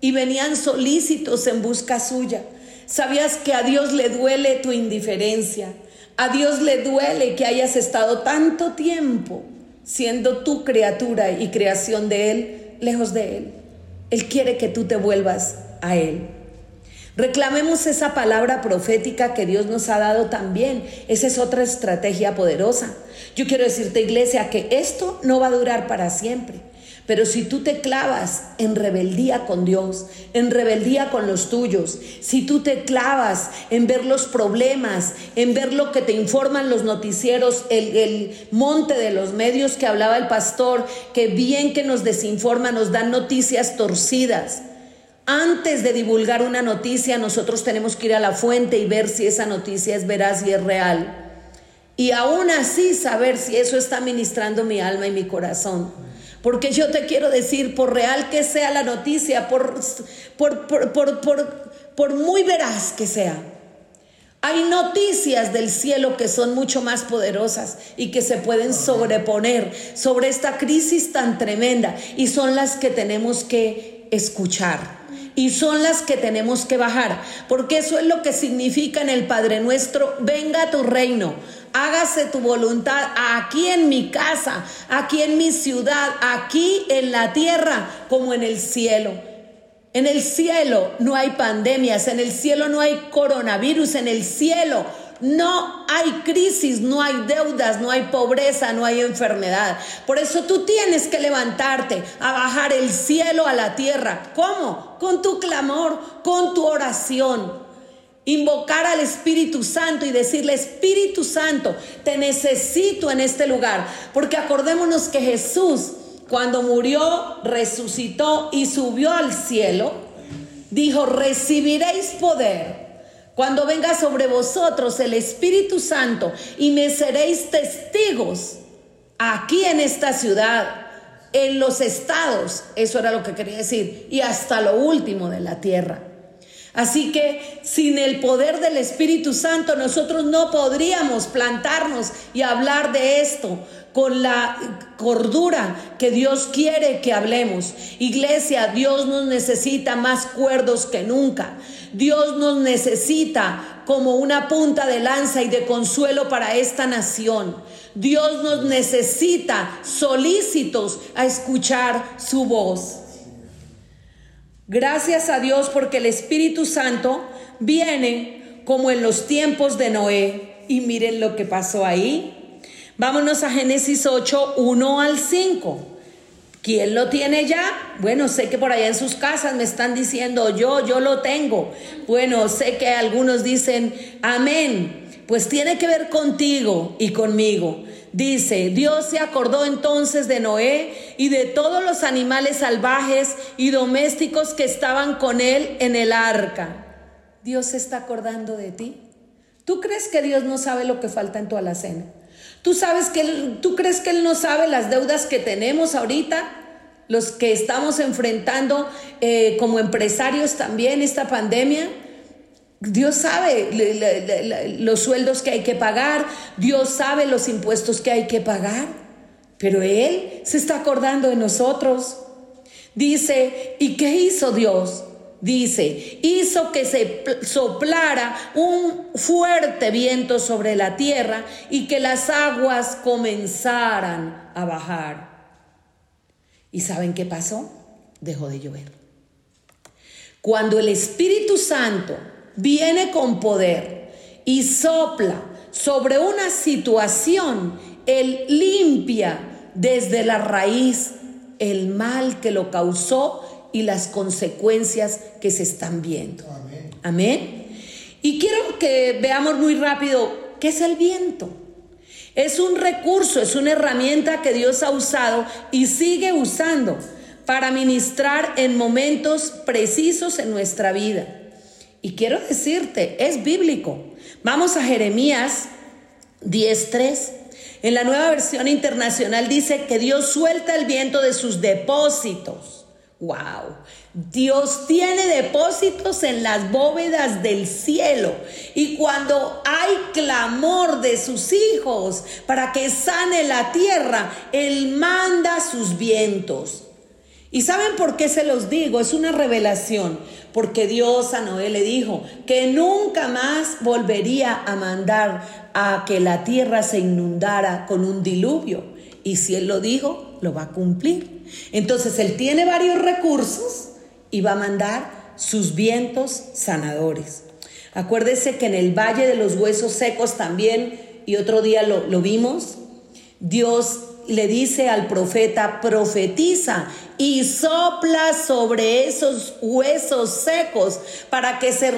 y venían solícitos en busca suya. Sabías que a Dios le duele tu indiferencia. A Dios le duele que hayas estado tanto tiempo siendo tu criatura y creación de Él, lejos de Él. Él quiere que tú te vuelvas a Él. Reclamemos esa palabra profética que Dios nos ha dado también. Esa es otra estrategia poderosa. Yo quiero decirte, iglesia, que esto no va a durar para siempre. Pero si tú te clavas en rebeldía con Dios, en rebeldía con los tuyos, si tú te clavas en ver los problemas, en ver lo que te informan los noticieros, el, monte de los medios que hablaba el pastor, que bien que nos desinforma, nos dan noticias torcidas. Antes de divulgar una noticia, nosotros tenemos que ir a la fuente y ver si esa noticia es veraz y es real. Y aún así saber si eso está ministrando mi alma y mi corazón. Porque yo te quiero decir, por real que sea la noticia, por, por, muy veraz que sea, hay noticias del cielo que son mucho más poderosas y que se pueden sobreponer sobre esta crisis tan tremenda y son las que tenemos que escuchar y son las que tenemos que bajar, porque eso es lo que significa en el Padre nuestro, venga tu reino, hágase tu voluntad aquí en mi casa, aquí en mi ciudad, aquí en la tierra como en el cielo. En el cielo no hay pandemias, en el cielo no hay coronavirus, en el cielo no hay crisis, no hay deudas, no hay pobreza, no hay enfermedad. Por eso tú tienes que levantarte a bajar el cielo a la tierra. ¿Cómo? Con tu clamor, con tu oración invocar al Espíritu Santo y decirle, Espíritu Santo, te necesito en este lugar. Porque acordémonos que Jesús, cuando murió, resucitó y subió al cielo, dijo, recibiréis poder. Cuando venga sobre vosotros el Espíritu Santo y me seréis testigos aquí en esta ciudad, en los estados, eso era lo que quería decir, y hasta lo último de la tierra. Así que sin el poder del Espíritu Santo nosotros no podríamos plantarnos y hablar de esto con la cordura que Dios quiere que hablemos. Iglesia, Dios nos necesita más cuerdos que nunca. Dios nos necesita como una punta de lanza y de consuelo para esta nación. Dios nos necesita solícitos a escuchar su voz. Gracias a Dios porque el Espíritu Santo viene como en los tiempos de Noé. Y miren lo que pasó ahí. Vámonos a Génesis 8, 1 al 5. ¿Quién lo tiene ya? Bueno, sé que por allá en sus casas me están diciendo yo, yo lo tengo. Bueno, sé que algunos dicen amén. Pues tiene que ver contigo y conmigo. Dice, Dios se acordó entonces de Noé y de todos los animales salvajes y domésticos que estaban con él en el arca. Dios se está acordando de ti. ¿Tú crees que Dios no sabe lo que falta en tu alacena? ¿Tú, sabes que ¿Tú crees que Él no sabe las deudas que tenemos ahorita? Los que estamos enfrentando eh, como empresarios también esta pandemia. Dios sabe los sueldos que hay que pagar, Dios sabe los impuestos que hay que pagar, pero Él se está acordando de nosotros. Dice, ¿y qué hizo Dios? Dice, hizo que se soplara un fuerte viento sobre la tierra y que las aguas comenzaran a bajar. ¿Y saben qué pasó? Dejó de llover. Cuando el Espíritu Santo viene con poder y sopla sobre una situación, Él limpia desde la raíz el mal que lo causó y las consecuencias que se están viendo. Amén. Y quiero que veamos muy rápido qué es el viento. Es un recurso, es una herramienta que Dios ha usado y sigue usando para ministrar en momentos precisos en nuestra vida. Y quiero decirte, es bíblico. Vamos a Jeremías 10.3. En la nueva versión internacional dice que Dios suelta el viento de sus depósitos. Wow. Dios tiene depósitos en las bóvedas del cielo. Y cuando hay clamor de sus hijos para que sane la tierra, Él manda sus vientos. ¿Y saben por qué se los digo? Es una revelación. Porque Dios a Noé le dijo que nunca más volvería a mandar a que la tierra se inundara con un diluvio. Y si Él lo dijo, lo va a cumplir. Entonces Él tiene varios recursos y va a mandar sus vientos sanadores. Acuérdese que en el Valle de los Huesos Secos también, y otro día lo, lo vimos, Dios le dice al profeta, profetiza y sopla sobre esos huesos secos para que se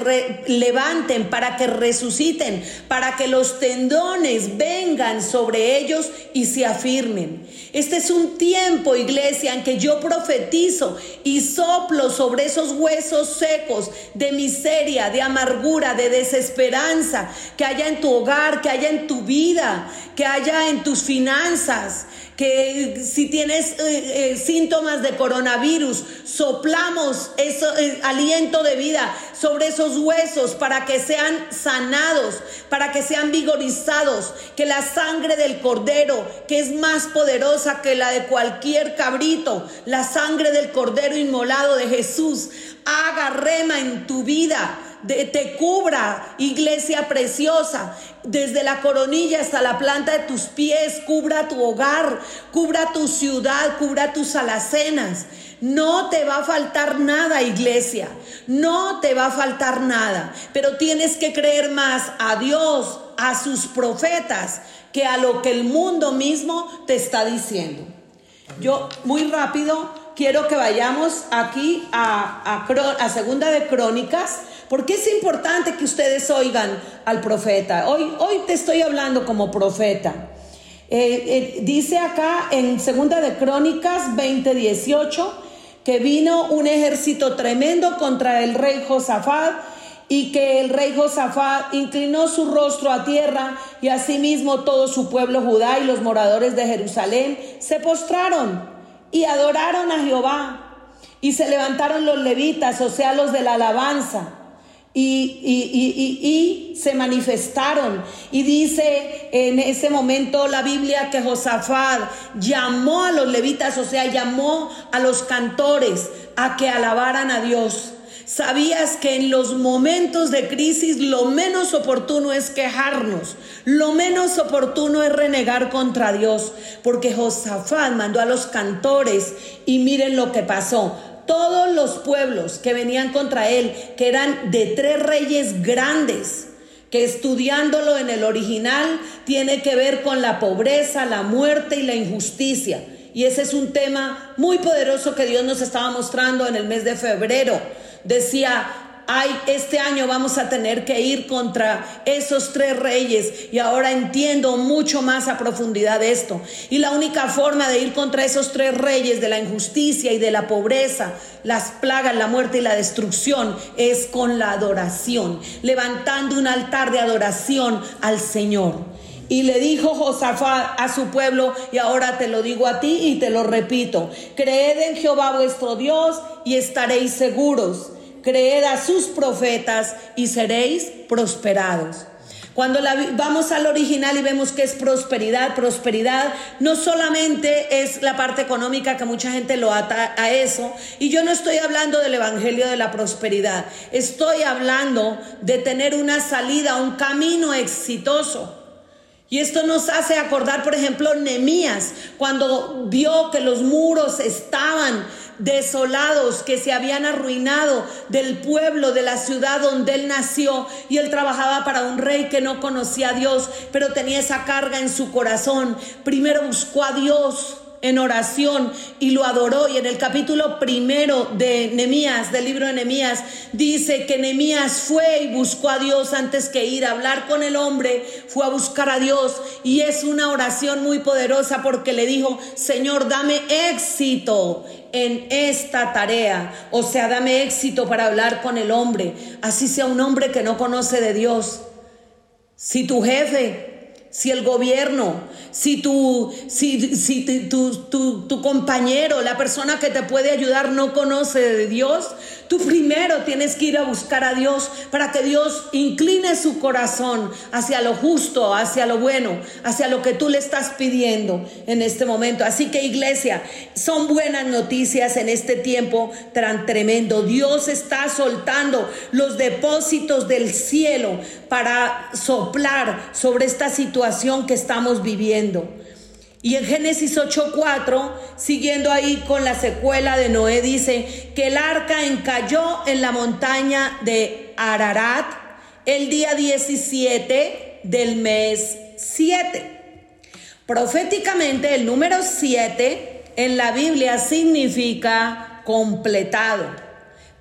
levanten, para que resuciten, para que los tendones vengan sobre ellos y se afirmen. Este es un tiempo, iglesia, en que yo profetizo y soplo sobre esos huesos secos de miseria, de amargura, de desesperanza, que haya en tu hogar, que haya en tu vida, que haya en tus finanzas, que si tienes eh, eh, síntomas de coronavirus, soplamos ese eh, aliento de vida sobre esos huesos para que sean sanados, para que sean vigorizados, que la sangre del cordero, que es más poderosa que la de cualquier cabrito, la sangre del cordero inmolado de Jesús, haga rema en tu vida te cubra, iglesia preciosa, desde la coronilla hasta la planta de tus pies, cubra tu hogar, cubra tu ciudad, cubra tus alacenas. No te va a faltar nada, iglesia. No te va a faltar nada. Pero tienes que creer más a Dios, a sus profetas, que a lo que el mundo mismo te está diciendo. Yo muy rápido quiero que vayamos aquí a, a, a Segunda de Crónicas porque es importante que ustedes oigan al profeta. Hoy, hoy te estoy hablando como profeta. Eh, eh, dice acá en Segunda de Crónicas 20:18 que vino un ejército tremendo contra el rey Josafat y que el rey Josafat inclinó su rostro a tierra y asimismo todo su pueblo Judá y los moradores de Jerusalén se postraron y adoraron a Jehová. Y se levantaron los levitas, o sea, los de la alabanza, y, se manifestaron. Y dice en ese momento la Biblia que Josafat llamó a los levitas, o sea, llamó a los cantores a que alabaran a Dios. ¿Sabías que en los momentos de crisis lo menos oportuno es quejarnos? Lo menos oportuno es renegar contra Dios, porque Josafat mandó a los cantores y miren lo que pasó todos los pueblos que venían contra él, que eran de tres reyes grandes, que estudiándolo en el original tiene que ver con la pobreza, la muerte y la injusticia. Y ese es un tema muy poderoso que Dios nos estaba mostrando en el mes de febrero. Decía, ay, este año vamos a tener que ir contra esos tres reyes y ahora entiendo mucho más a profundidad esto. Y la única forma de ir contra esos tres reyes de la injusticia y de la pobreza, las plagas, la muerte y la destrucción es con la adoración, levantando un altar de adoración al Señor. Y le dijo Josafat a su pueblo, y ahora te lo digo a ti y te lo repito, creed en Jehová vuestro Dios y estaréis seguros creed a sus profetas y seréis prosperados. Cuando vamos al original y vemos que es prosperidad, prosperidad no solamente es la parte económica que mucha gente lo ata a eso, y yo no estoy hablando del evangelio de la prosperidad, estoy hablando de tener una salida, un camino exitoso. Y esto nos hace acordar, por ejemplo, Nemías, cuando vio que los muros estaban desolados, que se habían arruinado del pueblo, de la ciudad donde él nació, y él trabajaba para un rey que no conocía a Dios, pero tenía esa carga en su corazón. Primero buscó a Dios en oración y lo adoró. Y en el capítulo primero de Nemías, del libro de Nemías, dice que Nemías fue y buscó a Dios antes que ir a hablar con el hombre, fue a buscar a Dios. Y es una oración muy poderosa porque le dijo, Señor, dame éxito en esta tarea. O sea, dame éxito para hablar con el hombre. Así sea un hombre que no conoce de Dios. Si tu jefe, si el gobierno, si, tu, si, si tu, tu, tu, compañero, la persona que te puede ayudar no conoce de Dios, tú primero tienes que ir a buscar a Dios para que Dios incline su corazón hacia lo justo, hacia lo bueno, hacia lo que tú le estás pidiendo en este momento. Así que iglesia, son buenas noticias en este tiempo tan tremendo. Dios está soltando los depósitos del cielo para soplar sobre esta situación que estamos viviendo. Y en Génesis 8:4, siguiendo ahí con la secuela de Noé, dice que el arca encalló en la montaña de Ararat el día 17 del mes 7. Proféticamente el número 7 en la Biblia significa completado,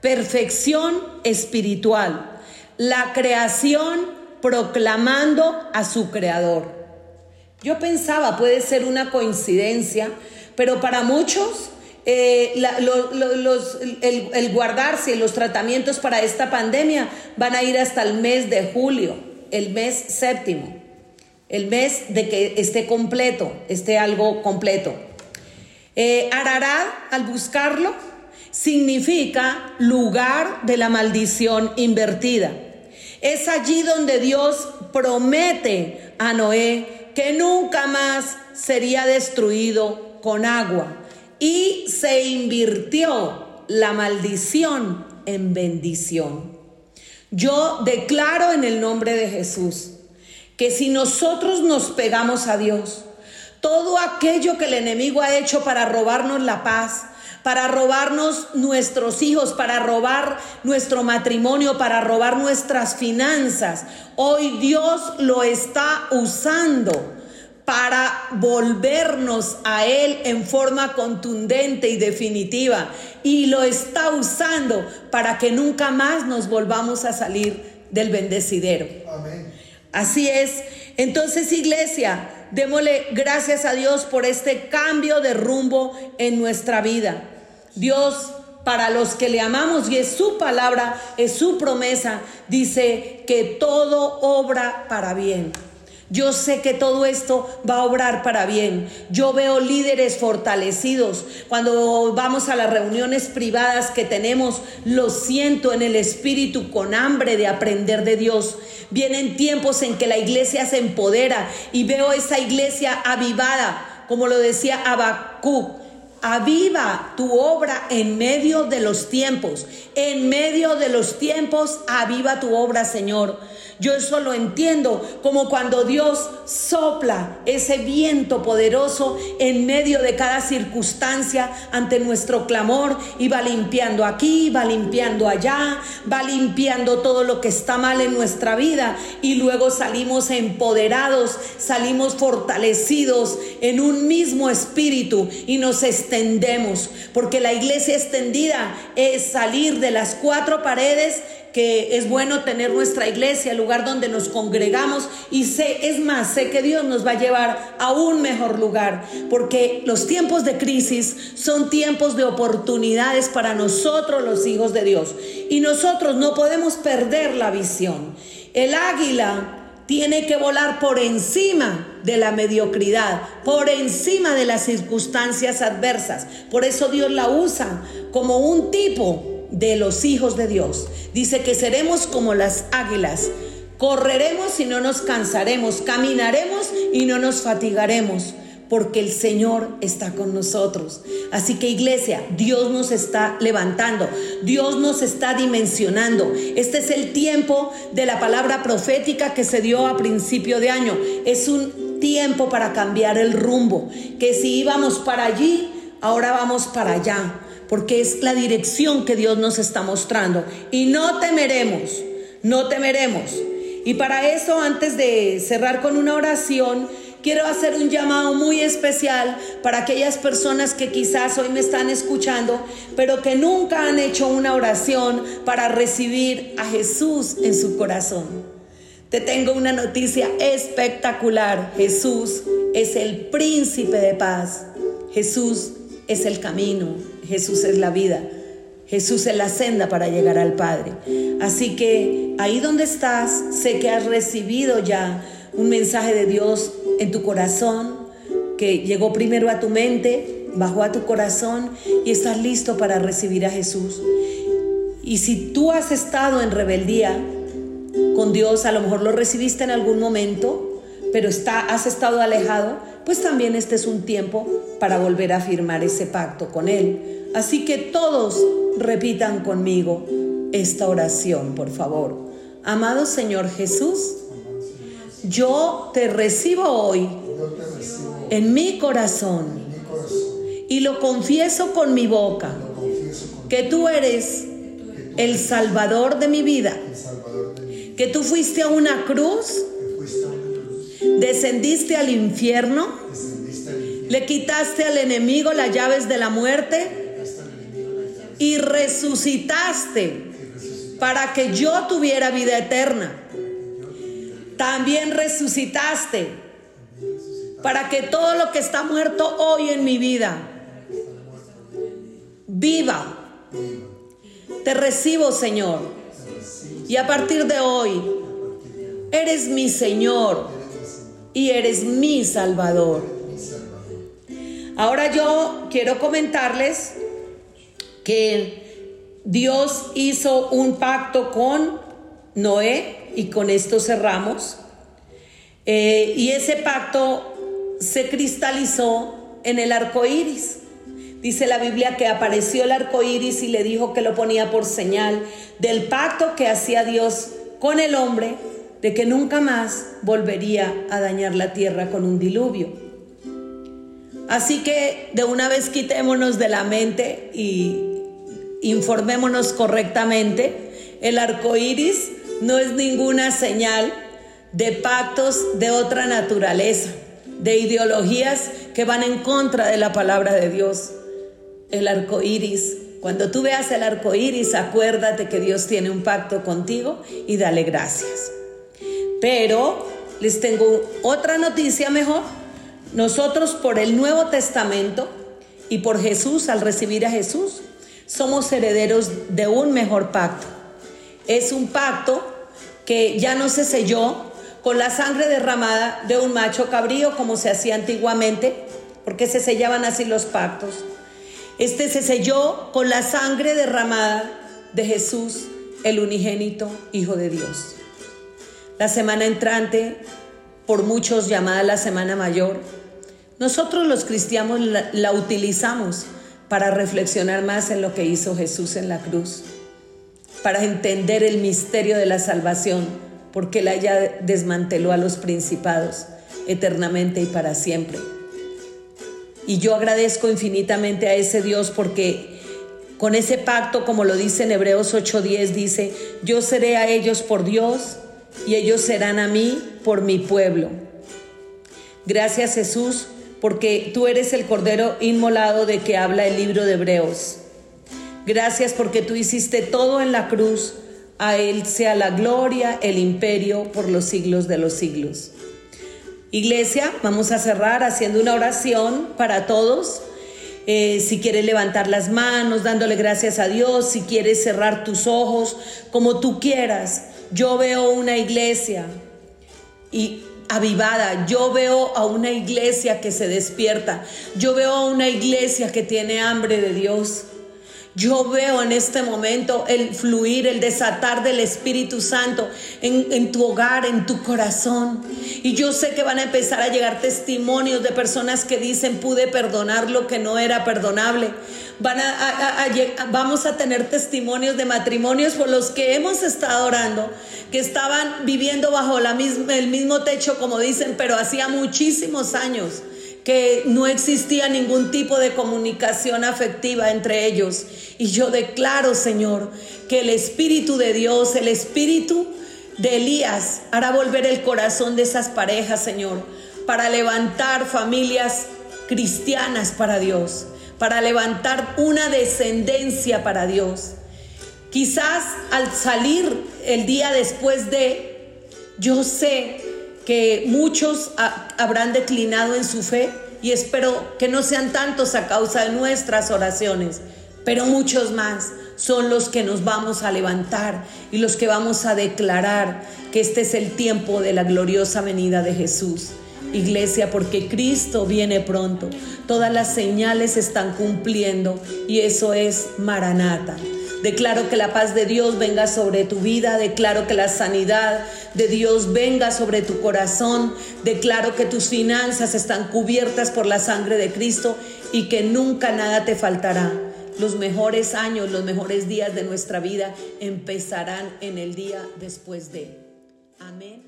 perfección espiritual, la creación proclamando a su creador. Yo pensaba, puede ser una coincidencia, pero para muchos eh, el, el, guardarse los tratamientos para esta pandemia van a ir hasta el mes de julio, el mes séptimo, el mes de que esté completo, esté algo completo. Eh, al buscarlo, significa lugar de la maldición invertida. Es allí donde Dios promete a Noé que nunca más sería destruido con agua. Y se invirtió la maldición en bendición. Yo declaro en el nombre de Jesús que si nosotros nos pegamos a Dios, todo aquello que el enemigo ha hecho para robarnos la paz, para robarnos nuestros hijos, para robar nuestro matrimonio, para robar nuestras finanzas. Hoy Dios lo está usando para volvernos a Él en forma contundente y definitiva. Y lo está usando para que nunca más nos volvamos a salir del bendecidero. Así es. Entonces, iglesia, démosle gracias a Dios por este cambio de rumbo en nuestra vida. Dios para los que le amamos y es su palabra, es su promesa, dice que todo obra para bien. Yo sé que todo esto va a obrar para bien. Yo veo líderes fortalecidos. Cuando vamos a las reuniones privadas que tenemos, lo siento en el espíritu con hambre de aprender de Dios. Vienen tiempos en que la iglesia se empodera y veo esa iglesia avivada, como lo decía Habacuc Aviva tu obra en medio de los tiempos. En medio de los tiempos, aviva tu obra, Señor. Yo eso lo entiendo como cuando Dios sopla ese viento poderoso en medio de cada circunstancia ante nuestro clamor y va limpiando aquí, va limpiando allá, va limpiando todo lo que está mal en nuestra vida. Y luego salimos empoderados, salimos fortalecidos en un mismo espíritu y nos extendemos, porque la iglesia extendida es salir de las cuatro paredes que es bueno tener nuestra iglesia, el lugar donde nos congregamos y sé, es más, sé que Dios nos va a llevar a un mejor lugar, porque los tiempos de crisis son tiempos de oportunidades para nosotros los hijos de Dios y nosotros no podemos perder la visión. El águila tiene que volar por encima de la mediocridad, por encima de las circunstancias adversas. Por eso Dios la usa como un tipo de los hijos de Dios. Dice que seremos como las águilas, Correremos y no nos cansaremos, caminaremos y no nos fatigaremos porque el Señor está con nosotros. Así que iglesia, Dios nos está levantando, Dios nos está dimensionando. Este es el tiempo de la palabra profética que se dio a principio de año. Es un tiempo para cambiar el rumbo, que si íbamos para allí, ahora vamos para allá, porque es la dirección que Dios nos está mostrando. Y no temeremos, no temeremos. Y para eso, antes de cerrar con una oración, quiero hacer un llamado muy especial para aquellas personas que quizás hoy me están escuchando, pero que nunca han hecho una oración para recibir a Jesús en su corazón. Te tengo una noticia espectacular. Jesús es el príncipe de paz. Jesús es el camino. Jesús es la vida. Jesús es la senda para llegar al Padre. Así que ahí donde estás, sé que has recibido ya un mensaje de Dios en tu corazón, que llegó primero a tu mente, bajó a tu corazón y estás listo para recibir a Jesús. Y si tú has estado en rebeldía con Dios, a lo mejor lo recibiste en algún momento, pero está, has estado alejado, pues también este es un tiempo para volver a firmar ese pacto con Él. Así que todos repitan conmigo esta oración, por favor. Amado Señor Jesús, yo te recibo hoy en mi corazón y lo confieso con mi boca que tú eres el salvador de mi vida, que tú fuiste a una cruz, descendiste al infierno, le quitaste al enemigo las llaves de la muerte y resucitaste para que yo tuviera vida eterna también resucitaste para que todo lo que está muerto hoy en mi vida viva. Te recibo, Señor. Y a partir de hoy, eres mi Señor y eres mi Salvador. Ahora yo quiero comentarles que Dios hizo un pacto con Noé y con esto cerramos. Eh, y ese pacto se cristalizó en el arco iris. Dice la Biblia que apareció el arco iris y le dijo que lo ponía por señal del pacto que hacía Dios con el hombre de que nunca más volvería a dañar la tierra con un diluvio. Así que de una vez quitémonos de la mente y informémonos correctamente. El arco iris no es ninguna señal de pactos de otra naturaleza, de ideologías que van en contra de la palabra de Dios. El arco iris. Cuando tú veas el arco iris, acuérdate que Dios tiene un pacto contigo y dale gracias. Pero les tengo otra noticia mejor. Nosotros por el Nuevo Testamento y por Jesús, al recibir a Jesús, somos herederos de un mejor pacto es un pacto que ya no se selló con la sangre derramada de un macho cabrío como se hacía antiguamente, porque se sellaban así los pactos. Este se selló con la sangre derramada de Jesús, el unigénito Hijo de Dios. La semana entrante, por muchos llamada la Semana Mayor, nosotros los cristianos la, utilizamos para reflexionar más en lo que hizo Jesús en la cruz para entender el misterio de la salvación, porque Él ya desmanteló a los principados eternamente y para siempre. Y yo agradezco infinitamente a ese Dios porque con ese pacto, como lo dice en Hebreos 8:10, dice, yo seré a ellos por Dios y ellos serán a mí por mi pueblo. Gracias Jesús, porque tú eres el Cordero inmolado de que habla el libro de Hebreos. Gracias porque tú hiciste todo en la cruz. A Él sea la gloria, el imperio por los siglos de los siglos. Iglesia, vamos a cerrar haciendo una oración para todos. Eh, si quieres levantar las manos, dándole gracias a Dios, si quieres cerrar tus ojos, como tú quieras. Yo veo una iglesia y avivada, yo veo a una iglesia que se despierta, yo veo a una iglesia que tiene hambre de Dios. Yo veo en este momento el fluir, el desatar del Espíritu Santo en, tu hogar, en tu corazón. Y yo sé que van a empezar a llegar testimonios de personas que dicen, pude perdonar lo que no era perdonable. Van a, vamos a tener testimonios de matrimonios por los que hemos estado orando, que estaban viviendo bajo la misma, el mismo techo, como dicen, pero hacía muchísimos años que no existía ningún tipo de comunicación afectiva entre ellos. Y yo declaro, Señor, que el Espíritu de Dios, el Espíritu de Elías, hará volver el corazón de esas parejas, Señor, para levantar familias cristianas para Dios, para levantar una descendencia para Dios. Quizás al salir el día después de, yo sé que muchos habrán declinado en su fe y espero que no sean tantos a causa de nuestras oraciones, pero muchos más son los que nos vamos a levantar y los que vamos a declarar que este es el tiempo de la gloriosa venida de Jesús. Iglesia, porque Cristo viene pronto. Todas las señales están cumpliendo y eso es Maranata. Declaro que la paz de Dios venga sobre tu vida, declaro que la sanidad de Dios venga sobre tu corazón, declaro que tus finanzas están cubiertas por la sangre de Cristo y que nunca nada te faltará. Los mejores años, los mejores días de nuestra vida empezarán en el día después de. Amén.